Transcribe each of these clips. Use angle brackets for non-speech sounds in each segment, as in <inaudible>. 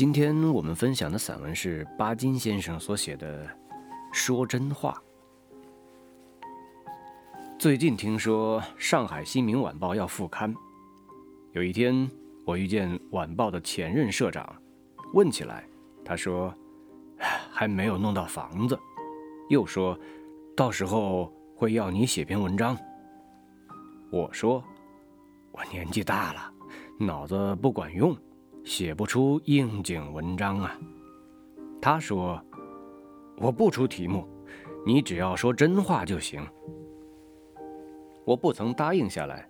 今天我们分享的散文是巴金先生所写的《说真话》。最近听说上海《新民晚报》要复刊，有一天我遇见晚报的前任社长，问起来，他说还没有弄到房子，又说到时候会要你写篇文章。我说我年纪大了，脑子不管用。写不出应景文章啊！他说：“我不出题目，你只要说真话就行。”我不曾答应下来，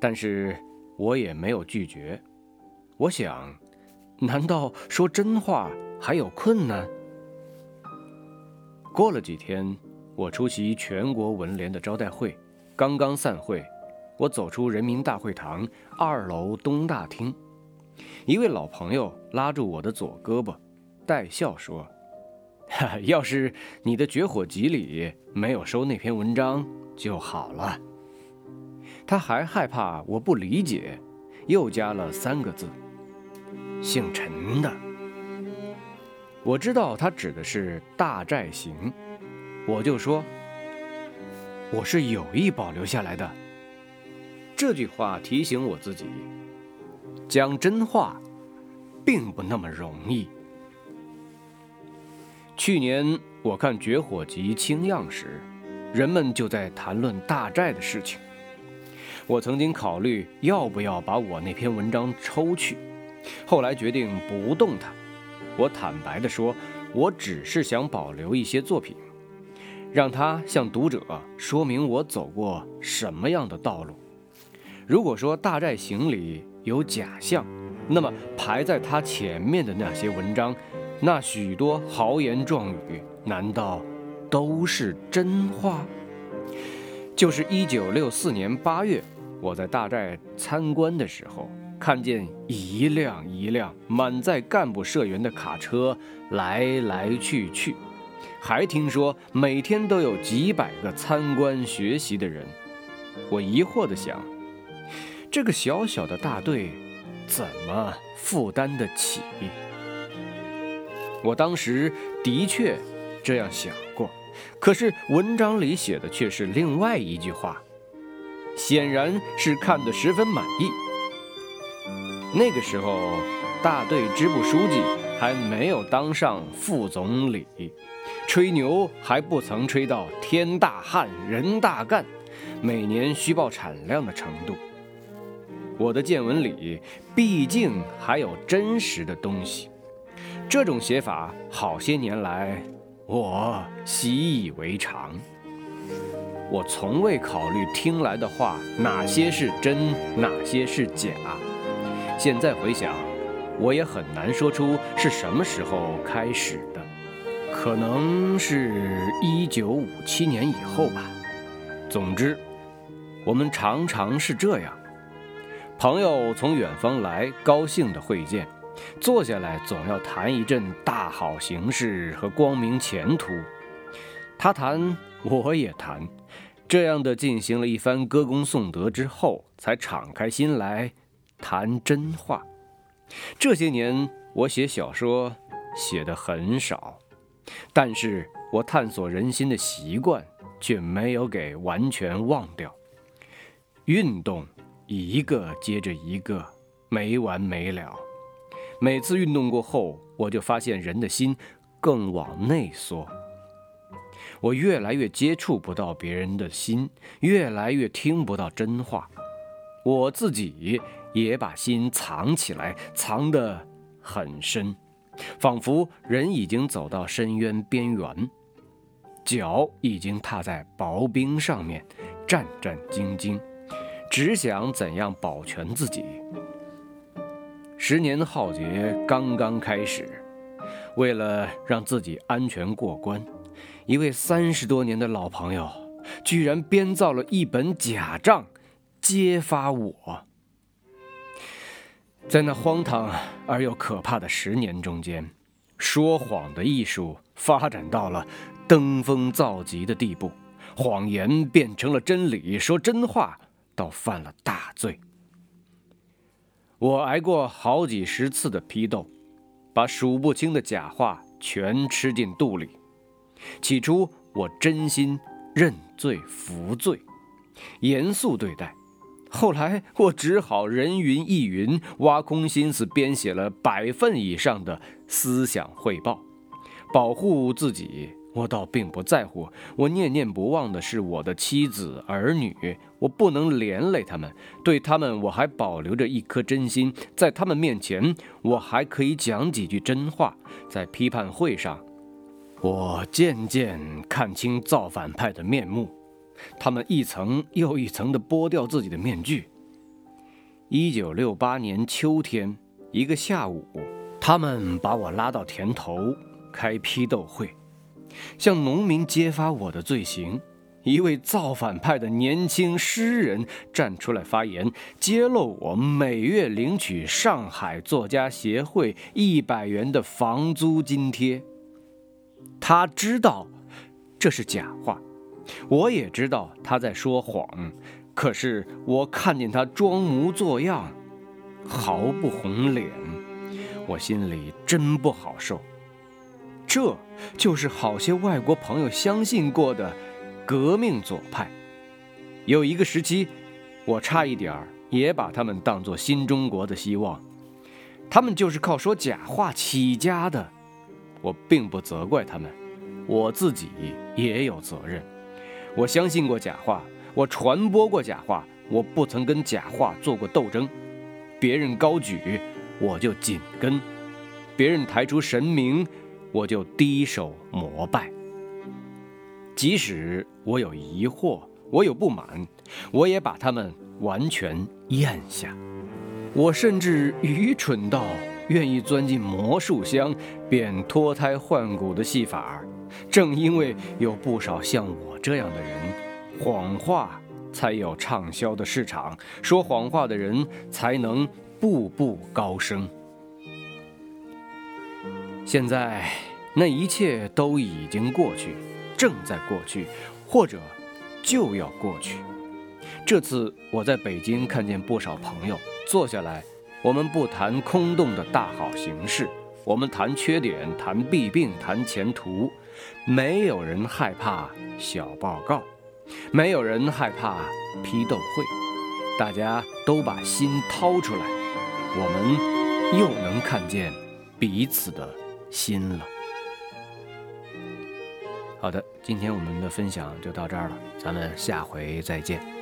但是我也没有拒绝。我想，难道说真话还有困难？过了几天，我出席全国文联的招待会，刚刚散会，我走出人民大会堂二楼东大厅。一位老朋友拉住我的左胳膊，带笑说：“哈 <laughs> 要是你的绝火集里没有收那篇文章就好了。”他还害怕我不理解，又加了三个字：“姓陈的。”我知道他指的是《大寨行》，我就说：“我是有意保留下来的。”这句话提醒我自己。讲真话，并不那么容易。去年我看《绝火集》清样时，人们就在谈论大寨的事情。我曾经考虑要不要把我那篇文章抽去，后来决定不动它。我坦白地说，我只是想保留一些作品，让它向读者说明我走过什么样的道路。如果说《大寨行》里，有假象，那么排在他前面的那些文章，那许多豪言壮语，难道都是真话？就是一九六四年八月，我在大寨参观的时候，看见一辆一辆满载干部社员的卡车来来去去，还听说每天都有几百个参观学习的人，我疑惑地想。这个小小的大队，怎么负担得起？我当时的确这样想过，可是文章里写的却是另外一句话，显然是看得十分满意。那个时候，大队支部书记还没有当上副总理，吹牛还不曾吹到天大旱人大干，每年虚报产量的程度。我的见闻里，毕竟还有真实的东西。这种写法，好些年来我习以为常。我从未考虑听来的话哪些是真，哪些是假。现在回想，我也很难说出是什么时候开始的，可能是一九五七年以后吧。总之，我们常常是这样。朋友从远方来，高兴的会见，坐下来总要谈一阵大好形势和光明前途。他谈，我也谈，这样的进行了一番歌功颂德之后，才敞开心来谈真话。这些年我写小说写的很少，但是我探索人心的习惯却没有给完全忘掉。运动。一个接着一个，没完没了。每次运动过后，我就发现人的心更往内缩。我越来越接触不到别人的心，越来越听不到真话。我自己也把心藏起来，藏得很深，仿佛人已经走到深渊边缘，脚已经踏在薄冰上面，战战兢兢。只想怎样保全自己。十年浩劫刚刚开始，为了让自己安全过关，一位三十多年的老朋友居然编造了一本假账，揭发我。在那荒唐而又可怕的十年中间，说谎的艺术发展到了登峰造极的地步，谎言变成了真理，说真话。倒犯了大罪。我挨过好几十次的批斗，把数不清的假话全吃进肚里。起初我真心认罪服罪，严肃对待。后来我只好人云亦云，挖空心思编写了百份以上的思想汇报，保护自己。我倒并不在乎，我念念不忘的是我的妻子儿女，我不能连累他们，对他们我还保留着一颗真心，在他们面前我还可以讲几句真话。在批判会上，我渐渐看清造反派的面目，他们一层又一层地剥掉自己的面具。一九六八年秋天一个下午，他们把我拉到田头开批斗会。向农民揭发我的罪行，一位造反派的年轻诗人站出来发言，揭露我每月领取上海作家协会一百元的房租津贴。他知道这是假话，我也知道他在说谎，可是我看见他装模作样，毫不红脸，我心里真不好受。这就是好些外国朋友相信过的革命左派。有一个时期，我差一点儿也把他们当作新中国的希望。他们就是靠说假话起家的。我并不责怪他们，我自己也有责任。我相信过假话，我传播过假话，我不曾跟假话做过斗争。别人高举，我就紧跟；别人抬出神明。我就低首膜拜。即使我有疑惑，我有不满，我也把他们完全咽下。我甚至愚蠢到愿意钻进魔术箱，变脱胎换骨的戏法。正因为有不少像我这样的人，谎话才有畅销的市场，说谎话的人才能步步高升。现在那一切都已经过去，正在过去，或者就要过去。这次我在北京看见不少朋友坐下来，我们不谈空洞的大好形势，我们谈缺点，谈弊病，谈前途。没有人害怕小报告，没有人害怕批斗会，大家都把心掏出来，我们又能看见彼此的。心了。好的，今天我们的分享就到这儿了，咱们下回再见。